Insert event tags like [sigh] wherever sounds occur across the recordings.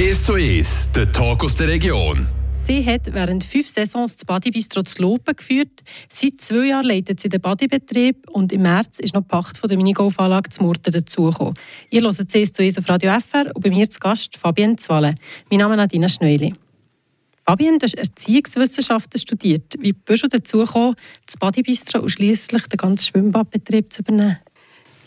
1 zu 1, der Talk aus der Region. Sie hat während fünf Saisons das Badybistro zu Lopen geführt. Seit zwei Jahren leitet sie den Badybetrieb und im März ist noch die Pacht von der Minigolfanlage zu Murten dazugekommen. Ihr hört CS zu auf Radio FR und bei mir zu Gast Fabienne Zwalle. Mein Name ist Nadina Schneuli. Fabienne, du hast Erziehungswissenschaften studiert. Wie bist du dazu gekommen, das Badybistro und schließlich den ganzen Schwimmbadbetrieb zu übernehmen?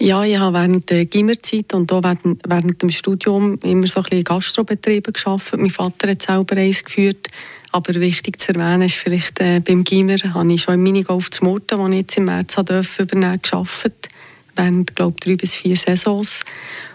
Ja, ich habe während der Gimmerzeit und auch während, während dem Studium immer so ein bisschen Gastrobetriebe gearbeitet. Mein Vater hat selber eins geführt. Aber wichtig zu erwähnen ist vielleicht, äh, beim Gimmer habe ich schon im Minigolf zu Murten, den ich jetzt im März durfte, übernehmen gearbeitet. Während, glaube drei bis vier Saisons.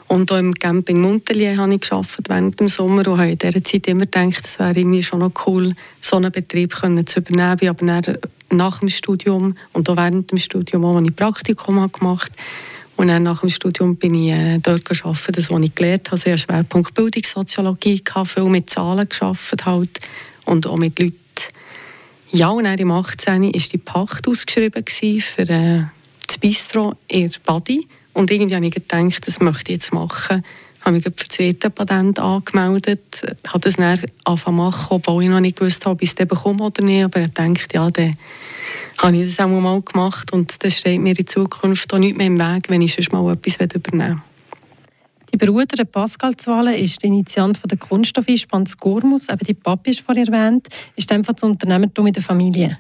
Und auch im Camping Montelier habe ich gearbeitet während dem Sommer und habe in dieser Zeit immer gedacht, es wäre irgendwie schon noch cool, so einen Betrieb können zu übernehmen. Ich aber nach dem Studium und auch während dem Studium, auch, als ich Praktikum gemacht habe, und dann nach dem Studium bin ich äh, dort gearbeitet, das, was ich gelernt habe. Also ich habe Schwerpunkt Bildungssoziologie, viel mit Zahlen gearbeitet halt, und auch mit Leuten. Ja, und dann im 18. war die Pacht ausgeschrieben für äh, das Bistro in Badi. Und irgendwie habe ich gedacht, das möchte ich jetzt machen. Ich habe mich für das zweite Patent angemeldet, habe das dann angefangen machen, obwohl ich noch nicht gewusst habe, ob ich es bekomme oder nicht. Aber ich dachte, ja, dann habe ich das auch mal gemacht und das steht mir in Zukunft auch nicht mehr im Weg, wenn ich schon mal etwas übernehmen will. Die Bruder Pascal Zwalle ist der Initiant von der Kunststoffeinspann Gormus, eben die Papi ist vorhin erwähnt, ist einfach das Unternehmertum in der Familie.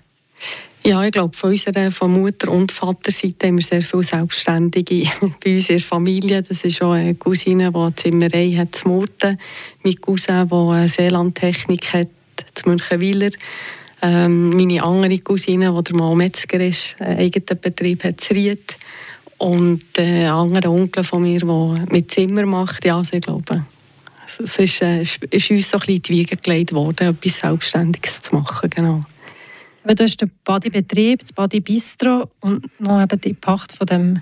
Ja, ich glaube, von unserer von Mutter- und Vaterseite haben wir sehr viele Selbstständige [laughs] bei uns in der Familie. Das ist auch eine Cousine, die eine Zimmerei hat zu Murten, mein Cousin, der eine Seelandtechnik hat zu Münchenwiler ähm, meine andere Cousine, die der Mann Metzger ist, einen eigenen Betrieb hat zu Ried. Und äh, ein anderer Onkel von mir, der mit Zimmer macht. Ja, also ich glaube, es ist, äh, ist uns so ein bisschen in die Wiege gelegt worden, etwas Selbstständiges zu machen. Genau. Du hast den Badybetrieb, das Body Bistro und noch eben die Pacht von dem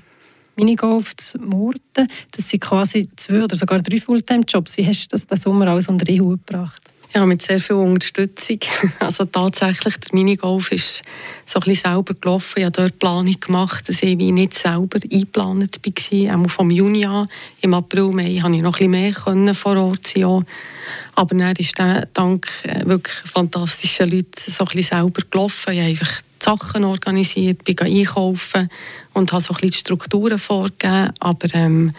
Minigolf zu Murten. Das sind quasi zwei oder sogar drei Fulltime-Jobs. Wie hast du das den Sommer alles unter die Hut gebracht? Ja, mit sehr viel Unterstützung. [laughs] Also tatsächlich, der Minigolf ist so ein bisschen selber gelaufen. Ich habe dort Planung gemacht, dass ich nicht selber eingeplant war. Auch vom Juni an. Im April, Mai konnte ich noch ein bisschen mehr vor Ort sein. Aber dann ist der dank äh, wirklich fantastischen Leuten so ein bisschen selber gelaufen. Ich habe einfach Sachen organisiert, bin einkaufen und habe so ein bisschen die Strukturen vorgegeben. Aber ähm,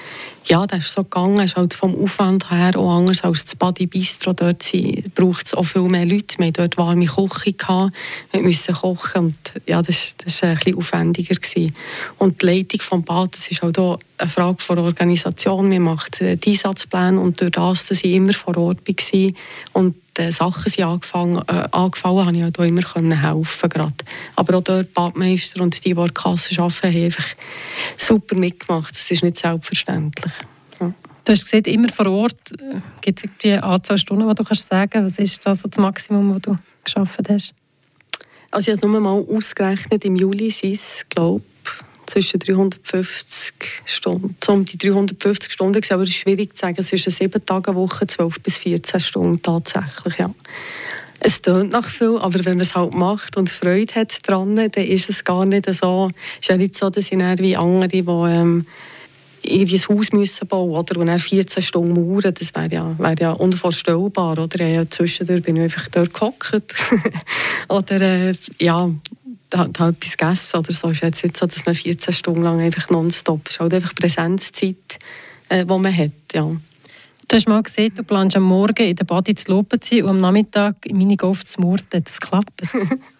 ja, das ist so gegangen. Es ist halt vom Aufwand her auch anders als das Body Bistro. Dort braucht es auch viel mehr Leute. Wir hatten dort warme Küche. Gehabt. Wir mussten kochen und ja, das, war ein bisschen aufwendiger. Gewesen. Und die Leitung des Bad, das ist halt auch eine Frage der Organisation. Wir machen die Einsatzpläne und durch das, dass ich immer vor Ort war und äh, Sachen sind angefangen, äh, angefallen, habe ich auch immer können helfen grad. Aber auch dort Badmeister und die, die an Kasse arbeiten, haben einfach super mitgemacht. Das ist nicht selbstverständlich. Ja. Du hast gesagt, immer vor Ort. Gibt es eine Anzahl Stunden, die du kannst sagen Was ist das, so das Maximum, das du geschafft hast? Also ich habe nur mal ausgerechnet, im Juli sind es, glaube zwischen 350 Stunden, um die 350 Stunden, aber es ist schwierig zu sagen, es ist eine 7-Tage-Woche, 12 bis 14 Stunden tatsächlich, ja. Es tönt nach viel, aber wenn man es halt macht und Freude hat dran, dann ist es gar nicht so. Ist ja nicht so, dass ich wie andere, die ähm, irgendwie ein Haus müssen bauen oder? und dann 14 Stunden mauern, das wäre ja, wär ja unvorstellbar. Oder? Ja, zwischendurch bin ich einfach dort gehockt. [laughs] oder äh, ja, hat halt etwas gegessen oder so. Es ist jetzt nicht so, dass man 14 Stunden lang einfach nonstop, es ist halt einfach Präsenzzeit, äh, die man hat, ja. Du hast mal gesehen, du planst am Morgen in der Body zu Lopen zu und am Nachmittag in meine Golf zu murten. Das klappt. [laughs]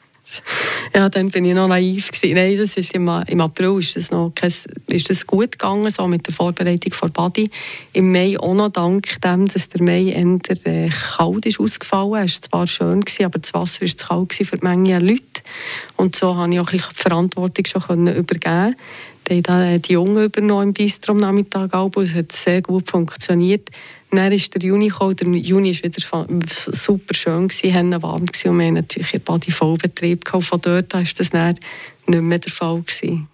ja, dann bin ich noch naiv gewesen. Nein, das ist im, im April ist das noch kein, ist das gut gegangen, so mit der Vorbereitung vor Body. Im Mai auch noch dank dem, dass der Mai eher äh, kalt ist ausgefallen. Es war zwar schön gewesen, aber das Wasser war zu kalt für die Menge Leute. Und so konnte ich auch die Verantwortung schon übergeben. Die haben die Jungen übernommen im Bistro am Nachmittag. Es hat sehr gut funktioniert. Dann ist der Juni gekommen. Der Juni war wieder super schön, gewesen, warm und wir hatten natürlich in Badi Vollbetrieb. Gehabt. Von dort an war das dann nicht mehr der Fall. Gewesen.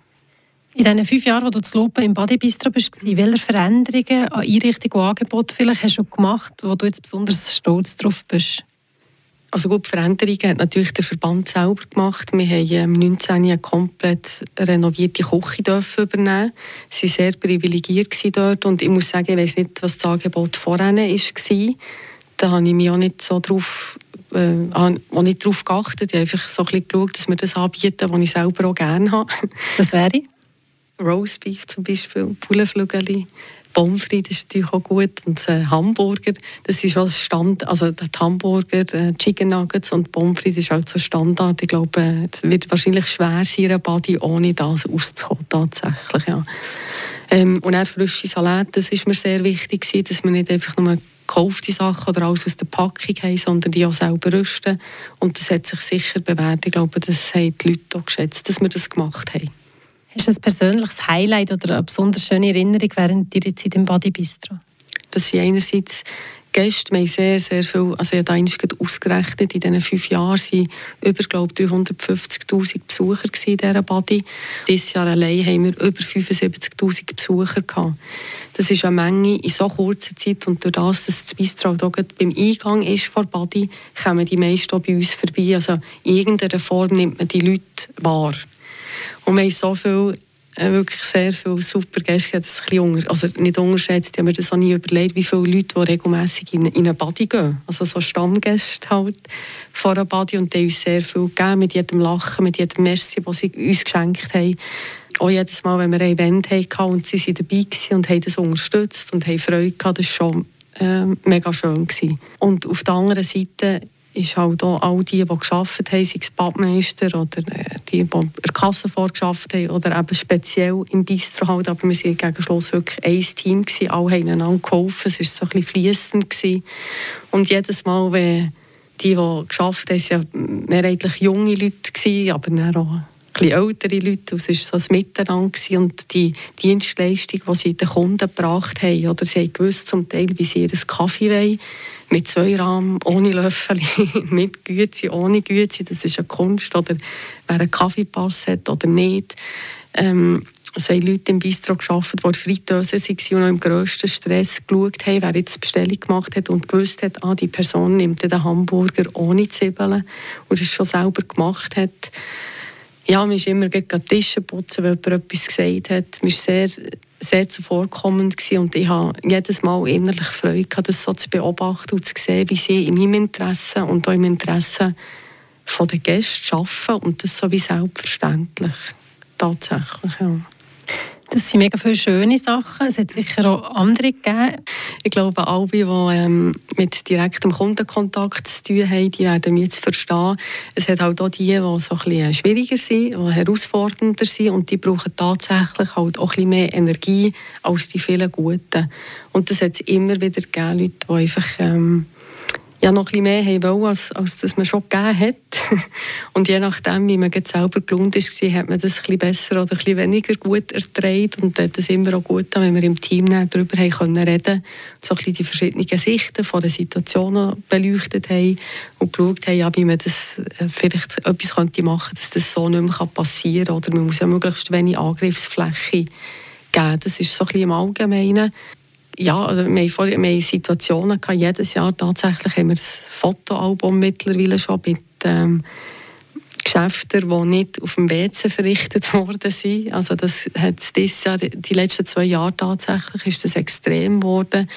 In diesen fünf Jahren, wo du zu Lopen im Badi Bistro bist, welche Veränderungen an Einrichtung und Angebot vielleicht hast du gemacht, wo du jetzt besonders stolz drauf bist? Also gut, Veränderungen hat natürlich der Verband selber gemacht. Wir haben 19 ähm, eine komplett renovierte Küche dürfen übernehmen. Sie waren sehr privilegiert dort und ich muss sagen, ich weiß nicht, was das Angebot vorher war. da habe ich mich auch nicht so drauf äh, auch nicht darauf geachtet. Ich habe einfach so ein bisschen geschaut, dass wir das anbieten, was ich selber auch gerne habe. Das wäre? Roastbeef zum Beispiel, Bullenflügel, Pommes frites ist natürlich auch gut und äh, Hamburger, das ist auch Stand, also die Hamburger, äh, Chicken Nuggets und Pommes frites ist auch so Standard. Ich glaube, äh, es wird wahrscheinlich schwer sein, in Body ohne das auszukommen, tatsächlich, ja. Ähm, und auch frische Salate, das ist mir sehr wichtig dass wir nicht einfach nur gekaufte Sachen oder alles aus der Packung haben, sondern die auch selber rüsten. Und das hat sich sicher bewährt. Ich glaube, das haben die Leute auch geschätzt, dass wir das gemacht haben. Hast du ein persönliches Highlight oder eine besonders schöne Erinnerung während deiner Zeit im Body Bistro? Das sind einerseits Gäste, wir haben sehr, sehr viel, also ich habe da ausgerechnet, in diesen fünf Jahren waren über, glaube 350'000 Besucher in dieser Body. Dieses Jahr allein haben wir über 75'000 Besucher gehabt. Das ist eine Menge in so kurzer Zeit und durch das, dass das Bistro hier beim Eingang ist vor Body, kommen die meisten bei uns vorbei. Also in irgendeiner Form nimmt man die Leute wahr. Und wir haben so viel äh, wirklich sehr viele super Gäste das ein unter, also nicht unterschätzt, ich habe mir das auch nie überlegt, wie viele Leute, die regelmässig in, in eine Body gehen, also so Stammgäste halt vor einer Body und die haben uns sehr viel gegeben, mit jedem Lachen, mit jedem Merci, das sie uns geschenkt haben. Auch jedes Mal, wenn wir ein Event hatten und sie waren dabei und haben das unterstützt und haben Freude gehabt, das war schon äh, mega schön. Gewesen. Und auf der anderen Seite ist halt auch all die, die gearbeitet haben, sei es Badmeister oder äh, die, die an der Kasse vorgearbeitet haben oder eben speziell im Bistro halt, aber wir waren gegen Schluss wirklich ein Team gewesen, alle haben einander geholfen, es war so ein bisschen fliessend und jedes Mal, wenn die, die gearbeitet haben, waren mehrheitlich junge Leute gewesen, aber dann auch bisschen ältere Leute, es war so ein Miteinander und die Dienstleistung, die sie den Kunden gebracht haben, oder sie haben zum Teil, wie sie ihren Kaffee wollen, mit zwei Rahmen, ohne Löffel, [laughs] mit Güte, ohne Güte, das ist eine Kunst, oder wer einen Kaffeepass hat oder nicht. Ähm, es haben Leute im Bistro gearbeitet, die Fritteuse waren und noch im grössten Stress geschaut haben, wer jetzt die Bestellung gemacht hat und gewusst hat, ah, die Person nimmt den Hamburger ohne Zwiebeln und es schon selber gemacht hat. Ja, man ist immer gegen Tische putzen, weil jemand etwas gesagt hat. Man war sehr, sehr zuvorkommend und ich habe jedes Mal innerlich Freude das so zu beobachten und zu sehen, wie sie in meinem Interesse und auch im Interesse der Gäste arbeiten und das so wie selbstverständlich tatsächlich, ja. Das sind mega viele schöne Sachen. Es hat sicher auch andere gegeben. Ich glaube, alle, die ähm, mit direktem Kundenkontakt zu tun haben, die werden jetzt verstehen. Es hat halt auch die, die so ein schwieriger sind, die herausfordernder sind und die brauchen tatsächlich halt auch ein mehr Energie als die vielen Guten. Und das hat es immer wieder gegeben, Leute, die einfach... Ähm, ja, noch ein bisschen mehr haben wollen, als, als das man schon gegeben hat. [laughs] Und je nachdem, wie man selber gelohnt ist, hat man das ein bisschen besser oder ein bisschen weniger gut erträgt. Und hat es immer auch gut wenn wir im Team darüber haben können reden so ein bisschen die verschiedenen Sichten von der Situation beleuchtet haben und geschaut haben, ja, wie man das äh, vielleicht etwas könnte machen könnte, dass das so nicht mehr passieren kann. Oder man muss ja möglichst wenig Angriffsfläche geben. Das ist so ein bisschen im Allgemeinen ja, also wir, haben Situationen gehabt, jedes Jahr tatsächlich haben wir das Fotoalbum mittlerweile schon mit ähm, Geschäften, die nicht auf dem WC verrichtet [laughs] worden sind. Also das hat dieses Jahr, die letzten zwei Jahre tatsächlich ist das extrem geworden.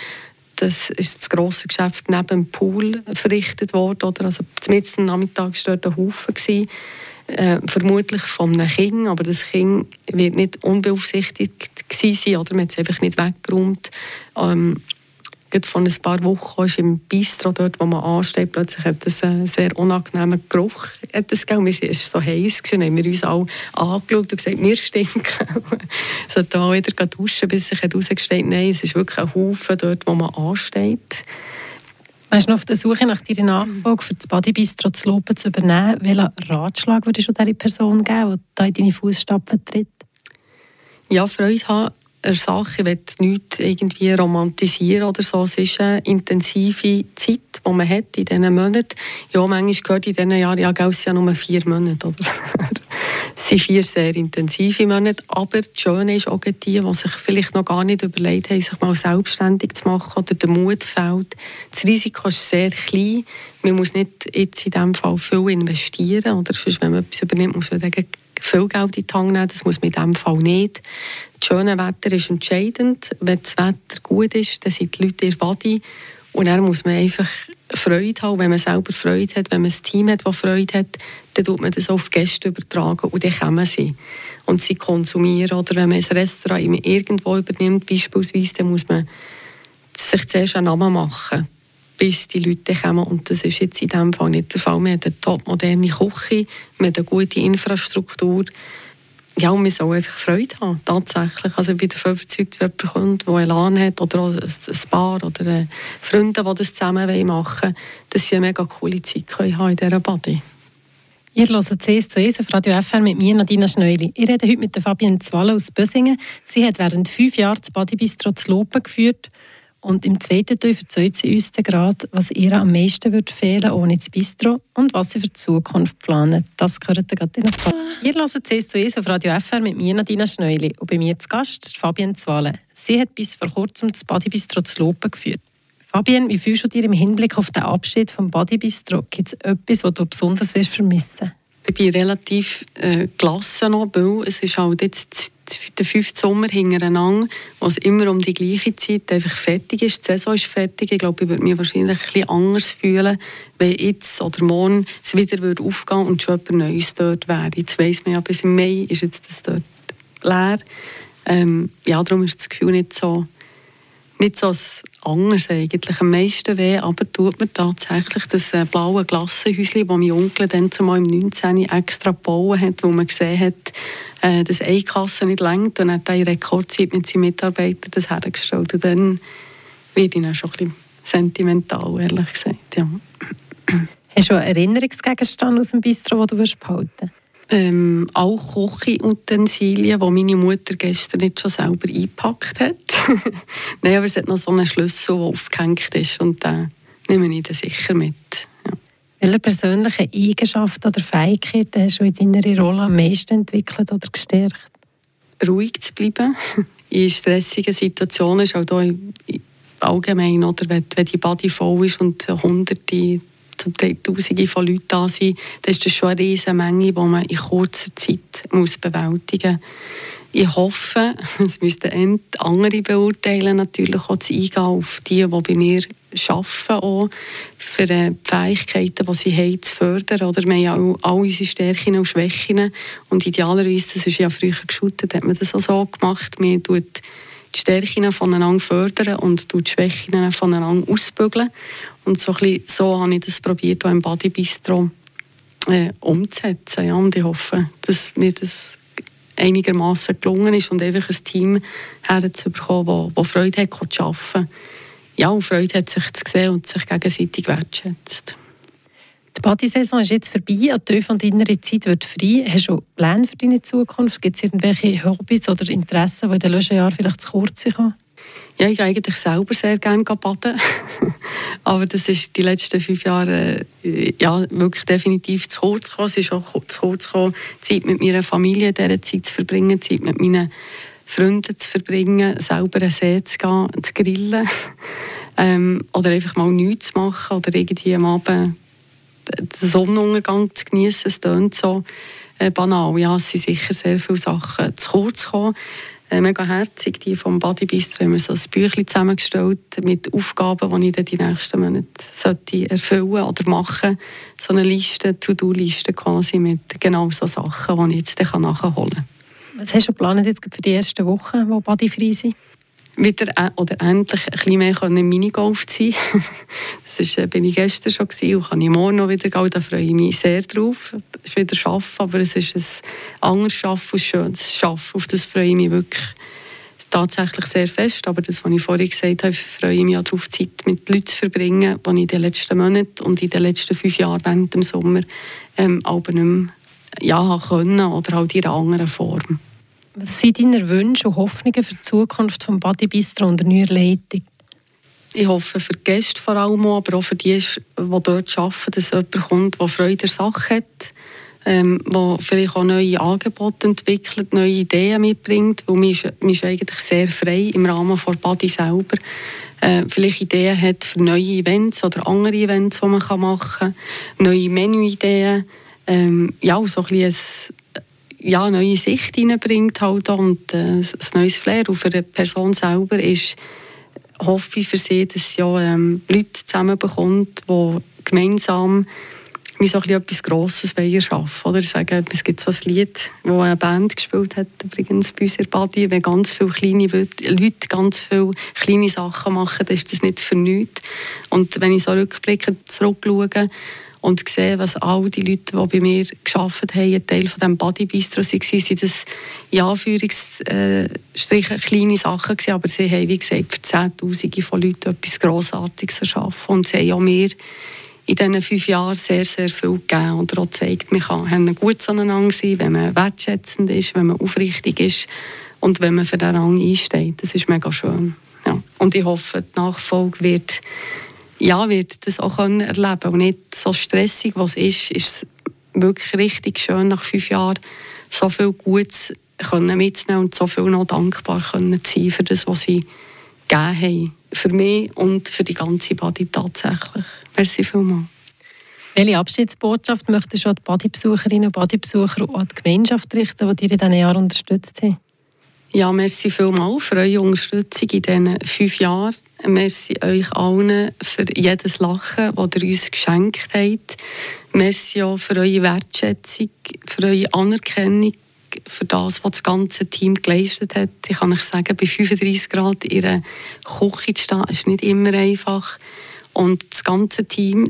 Das ist das grosse Geschäft neben dem Pool verrichtet worden. Oder? Also am Nachmittag war dort ein Haufen. Gewesen äh, vermutlich von einem Kind, aber das Kind wird nicht unbeaufsichtigt sein oder man hat es einfach nicht weggeräumt. Ähm, von ein paar Wochen ist im Bistro dort, wo man ansteht, plötzlich hat es einen sehr unangenehmen Geruch. Hat es war so heiß und haben wir uns alle angeschaut und gesagt, wir stinken. [laughs] es hat auch wieder duschen, bis sich herausgestellt nein, es ist wirklich ein Haufen dort, wo man ansteht. Weißt du auf der Suche nach deiner Nachfolge für das Bodybistro zu Lopen zu übernehmen, welchen Ratschlag würdest du dieser Person geben, die in deine Fußstapfen tritt? Ja, Freude haben an Sache. Ich will nichts irgendwie romantisieren oder so. Es ist eine intensive Zeit, die man hat in diesen Monaten. Ja, manchmal gehört in diesen Jahren, ja, es ja nur vier Monate. Oder? [laughs] Es sind vier sehr intensive Monate, aber das Schöne ist auch die, die sich vielleicht noch gar nicht überlegt haben, sich mal selbstständig zu machen oder der Mut fehlt. Das Risiko ist sehr klein. Man muss nicht jetzt in diesem Fall viel investieren oder sonst, wenn man etwas übernimmt, muss man viel Geld in die Hand nehmen. Das muss man in diesem Fall nicht. Das schöne Wetter ist entscheidend. Wenn das Wetter gut ist, dann sind die Leute in der Body und dann muss man einfach Freude haben. Wenn man selber Freude hat, wenn man ein Team hat, das Freude hat, dann tut man das auf Gäste übertragen und dann kommen sie. Und sie konsumieren. Oder wenn man ein Restaurant irgendwo übernimmt, beispielsweise, dann muss man sich zuerst einen Namen machen, bis die Leute kommen. Und das ist jetzt in diesem Fall nicht der Fall. Wir haben eine topmoderne Küche, wir haben eine gute Infrastruktur. Ja, und man soll einfach Freude haben, tatsächlich. Also ich bin davon überzeugt, wenn jemand kommt, der Elan hat, oder auch ein Paar oder äh, Freunde, die das zusammen machen wollen, dass sie eine mega coole Zeit können haben in dieser Body. Ihr hört CS zu ES auf Radio FR mit mir, Nadina Schneuli. Ich rede heute mit Fabienne Zwalle aus Bösingen. Sie hat während fünf Jahren das Bodybistro zu Lopen geführt und im zweiten Teil erzählt sie uns gerade, was ihr am meisten wird fehlen ohne das Bistro und was sie für die Zukunft planen. Das gehört ihr gerade in das Fall. Ihr hört CS auf Radio FR mit mir, Nadina Schneuli. Und bei mir zu Gast ist Fabienne Zwale. Sie hat bis vor kurzem das Bodybistro zu Lopen geführt. Fabienne, wie fühlst du dir im Hinblick auf den Abschied vom Bodybistro? Gibt es etwas, was du besonders vermissen willst? Ich bin relativ äh, gelassen weil es ist halt jetzt der fünfte Sommer hintereinander, wo es immer um die gleiche Zeit einfach fertig ist. Die Saison ist fertig. Ich glaube, ich würde mich wahrscheinlich ein bisschen anders fühlen, wenn jetzt oder morgen es wieder würde aufgehen und schon etwas Neues dort wäre. Jetzt weiss man ja, bis im Mai ist jetzt das dort leer. Ähm, ja, darum ist das Gefühl nicht so, nicht so anders eigentlich. Am meisten weh aber tut mir tatsächlich das äh, blaue Glassenhäuschen, das mein Onkel dann zumal im 19. extra gebaut hat, wo man gesehen hat, äh, dass eine Kasse nicht längt und hat in Rekordzeit mit seinen Mitarbeitern das hergestellt. Und dann werde ich dann schon ein bisschen sentimental, ehrlich gesagt. Ja. Hast du einen Erinnerungsgegenstand aus dem Bistro, den du behalten willst? Ähm, auch Kochutensilien, die meine Mutter gestern nicht schon selber eingepackt hat. [laughs] Nein, aber es hat noch so einen Schlüssel, der aufgehängt ist und den nehme ich dann sicher mit. Ja. Welche persönlichen Eigenschaften oder Fähigkeiten hast du in deiner Rolle am meisten entwickelt oder gestärkt? Ruhig zu bleiben [laughs] in stressigen Situationen ist auch hier allgemein, oder, wenn, wenn die Body voll ist und hunderte Tausende von Leuten da sind, dann ist das schon eine riesige Menge, die man in kurzer Zeit muss bewältigen muss. Ich hoffe, [laughs] es müssten andere beurteilen, natürlich auch zu eingehen auf die, die bei mir arbeiten, auch für die Fähigkeiten, die sie haben, zu fördern. Oder wir haben ja auch all unsere Stärken und Schwächen. Und idealerweise, das ist ja früher geschootet, hat man das auch so gemacht. Man tut die Stärken voneinander fördern und die Schwächen voneinander ausbügeln. Und so, ein so habe ich das probiert, auch im Bodybistro äh, umzusetzen. Ja, und ich hoffe, dass mir das einigermaßen gelungen ist und einfach ein Team herzubekommen, das Freude hat, zu arbeiten. Ja, und Freude hat, sich zu sehen und sich gegenseitig wertschätzt. Die Partysaison ist jetzt vorbei, an die von deiner Zeit wird frei. Hast du Pläne für deine Zukunft? Gibt es irgendwelche Hobbys oder Interessen, die in den letzten Jahren vielleicht zu kurz kommen? Ja, ich gehe eigentlich selber sehr gerne baden. [laughs] Aber das ist die letzten fünf Jahre äh, ja, wirklich definitiv zu kurz gekommen. Es ist auch zu kurz gekommen, Zeit mit meiner Familie dieser Zeit zu verbringen, Zeit mit meinen Freunden zu verbringen, selber einen See zu gehen, zu grillen. [laughs] ähm, oder einfach mal nichts zu machen oder irgendwie am Abend den Sonnenuntergang zu genießen. Es klingt so äh, banal. Ja, es sind sicher sehr viele Sachen zu kurz gekommen. Äh, mega herzig, die vom Body Bistro haben wir so ein Büchlein zusammengestellt mit Aufgaben, die ich dann die nächsten Monate sollte erfüllen oder machen So eine Liste, To-Do-Liste quasi mit genau so Sachen, die ich jetzt dann nachholen kann. Was hast du geplant jetzt für die ersten Wochen, wo bodyfrei sind? Wieder oder endlich ein bisschen mehr im Minigolf zu sein. [laughs] das ist, äh, bin ich gestern schon gewesen und kann ich morgen noch wieder gehen. Da freue ich mich sehr drauf. Es ist wieder Arbeiten, aber es ist ein anderes Arbeiten, ein schönes Arbeiten. Auf das freue ich mich wirklich tatsächlich sehr fest. Aber das, was ich vorhin gesagt habe, freue ich mich auch darauf, Zeit mit Leuten zu verbringen, die ich in den letzten Monaten und in den letzten fünf Jahren während dem Sommer ähm, aber nicht mehr ja, können oder halt in einer anderen Form. Was sind deine Wünsche und Hoffnungen für die Zukunft des Body Bistro und der neuen Leitung? Ich hoffe für die Gäste vor allem, aber auch für die, die dort arbeiten, dass jemand kommt, der Freude der Sache hat, ähm, der vielleicht auch neue Angebote entwickelt, neue Ideen mitbringt, weil man ist, eigentlich sehr frei im Rahmen von Body selber. Äh, vielleicht Ideen hat für neue Events oder andere Events, die man machen kann, neue Menüideen, ähm, ja, so ein bisschen ja, neue Sicht hineinbringt halt und äh, ein neues Flair. Und für die Person selber ist hoffe ich für sie, dass sie ja, ähm, Leute zusammenbekommt, die gemeinsam wie so etwas Grosses schaffen oder sagen, Es gibt so ein Lied, das eine Band gespielt hat, übrigens bei uns in wenn ganz viele kleine Leute ganz viele kleine Sachen machen, dann ist das nicht für nichts. Und wenn ich so rückblickend zurückschaue, und sehe, was all die Leute, die bei mir gearbeitet haben, ein Teil von diesem Bodybistro waren, sind das in Anführungsstrichen kleine Sachen aber sie haben, wie gesagt, für Zehntausende von Leuten etwas Grossartiges erschaffen und sie haben auch mir in diesen fünf Jahren sehr, sehr viel gegeben und auch gezeigt, man kann gut zueinander sein, wenn man wertschätzend ist, wenn man aufrichtig ist und wenn man für den Rang einsteht. Das ist mega schön. Ja. Und ich hoffe, die Nachfolge wird ja, wird das auch können erleben und nicht so stressig, was ist, ist es wirklich richtig schön nach fünf Jahren so viel Gutes können mitzunehmen und so viel noch dankbar können sein für das, was sie gegeben haben. Für mich und für die ganze Body tatsächlich. Merci vielmals. Welche Abschiedsbotschaft möchtest du an die Bodybesucherinnen und Bodybesucher und an die Gemeinschaft richten, die dich in diesen Jahren unterstützt haben? Ja, merci vielmals für eure Unterstützung in diesen fünf Jahren. Merci euch allen für jedes Lachen, das ihr uns geschenkt habt. Merci auch für eure Wertschätzung, für eure Anerkennung, für das, was das ganze Team geleistet hat. Ich kann euch sagen, bei 35 Grad in einer Küche zu stehen, ist nicht immer einfach. Und das ganze Team,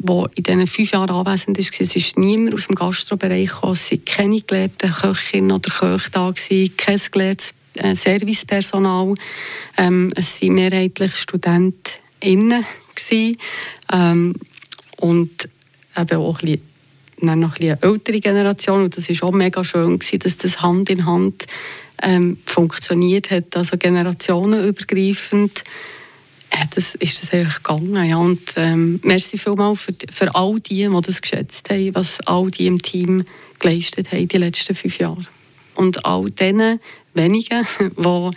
das in diesen fünf Jahren anwesend war, es ist niemand aus dem Gastrobereich gekommen. Es waren keine gelehrten Köchinnen oder Köche da, kein gelehrtes Servicepersonal. Ähm, es waren mehrheitlich StudentInnen. Ähm, und eben auch ein dann noch ein eine ältere Generation. Und das war auch mega schön, gewesen, dass das Hand in Hand ähm, funktioniert hat, also generationenübergreifend. Äh, das ist das eigentlich gegangen. Ja. Und ähm, merci vielmals für, für all die, die das geschätzt haben, was all die im Team geleistet haben die letzten fünf Jahre. Und all denen, wenigen, [laughs] die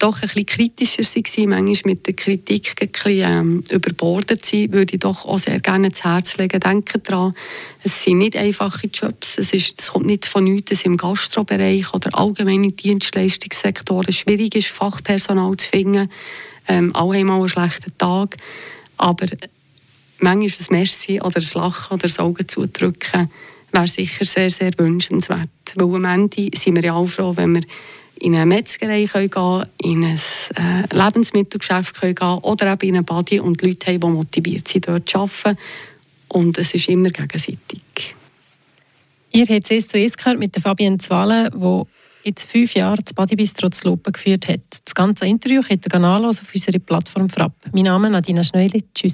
doch ein bisschen kritischer waren, manchmal mit der Kritik ein bisschen, ähm, überbordet sind, würde ich doch auch sehr gerne ins Herz legen. Denken daran, es sind nicht einfache Jobs, es, ist, es kommt nicht von nichts, dass im Gastrobereich oder allgemeinen Dienstleistungssektoren schwierig ist, Fachpersonal zu finden. Ähm, alle haben einen schlechten Tag, aber manchmal ist es Merci oder das Lachen oder das Auge zudrücken, wäre sicher sehr, sehr wünschenswert. Weil am Ende sind wir ja auch froh, wenn wir in eine Metzgerei gehen können, in ein äh, Lebensmittelgeschäft können gehen oder eben in eine Body und Leute haben, die motiviert sind, dort zu arbeiten. Und es ist immer gegenseitig. Ihr habt es zuerst gehört mit der Fabienne Zwale, die jetzt fünf Jahre das Bodybistro zu Lopen geführt hat. Das ganze Interview könnt ihr auf unserer Plattform Frapp. Mein Name ist Nadina Schneuli. Tschüss.